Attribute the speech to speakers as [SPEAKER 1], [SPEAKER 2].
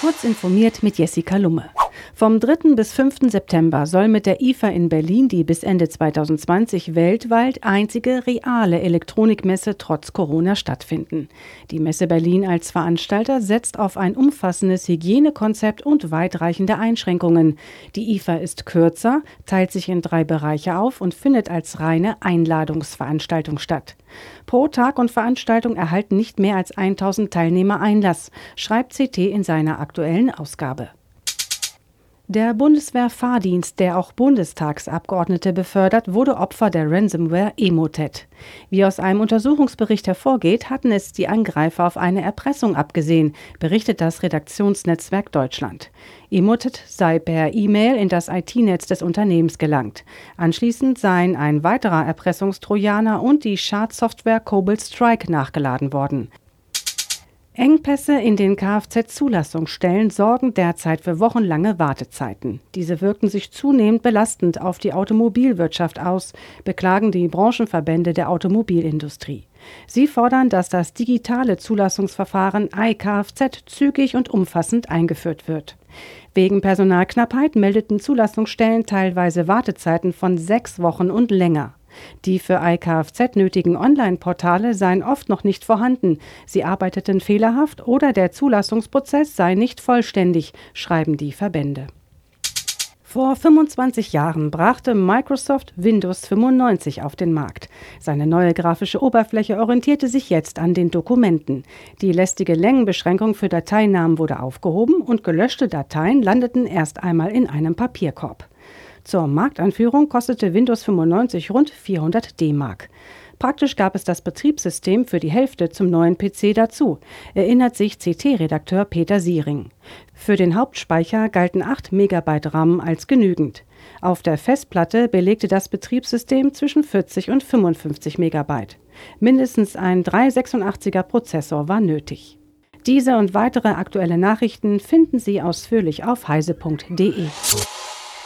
[SPEAKER 1] Kurz informiert mit Jessica Lumme. Vom 3. bis 5. September soll mit der IFA in Berlin die bis Ende 2020 weltweit einzige reale Elektronikmesse trotz Corona stattfinden. Die Messe Berlin als Veranstalter setzt auf ein umfassendes Hygienekonzept und weitreichende Einschränkungen. Die IFA ist kürzer, teilt sich in drei Bereiche auf und findet als reine Einladungsveranstaltung statt. Pro Tag und Veranstaltung erhalten nicht mehr als 1000 Teilnehmer Einlass, schreibt CT in seiner aktuellen Ausgabe. Der Bundeswehr-Fahrdienst, der auch Bundestagsabgeordnete befördert, wurde Opfer der Ransomware Emotet. Wie aus einem Untersuchungsbericht hervorgeht, hatten es die Angreifer auf eine Erpressung abgesehen, berichtet das Redaktionsnetzwerk Deutschland. Emotet sei per E-Mail in das IT-Netz des Unternehmens gelangt. Anschließend seien ein weiterer Erpressungstrojaner und die Schadsoftware Cobalt Strike nachgeladen worden. Engpässe in den Kfz-Zulassungsstellen sorgen derzeit für wochenlange Wartezeiten. Diese wirken sich zunehmend belastend auf die Automobilwirtschaft aus, beklagen die Branchenverbände der Automobilindustrie. Sie fordern, dass das digitale Zulassungsverfahren iKFZ zügig und umfassend eingeführt wird. Wegen Personalknappheit meldeten Zulassungsstellen teilweise Wartezeiten von sechs Wochen und länger. Die für iKFZ nötigen Online-Portale seien oft noch nicht vorhanden, sie arbeiteten fehlerhaft oder der Zulassungsprozess sei nicht vollständig, schreiben die Verbände. Vor 25 Jahren brachte Microsoft Windows 95 auf den Markt. Seine neue grafische Oberfläche orientierte sich jetzt an den Dokumenten. Die lästige Längenbeschränkung für Dateinamen wurde aufgehoben und gelöschte Dateien landeten erst einmal in einem Papierkorb. Zur Markteinführung kostete Windows 95 rund 400 D-Mark. Praktisch gab es das Betriebssystem für die Hälfte zum neuen PC dazu, erinnert sich CT-Redakteur Peter Siering. Für den Hauptspeicher galten 8 MB RAM als genügend. Auf der Festplatte belegte das Betriebssystem zwischen 40 und 55 MB. Mindestens ein 386er Prozessor war nötig. Diese und weitere aktuelle Nachrichten finden Sie ausführlich auf heise.de.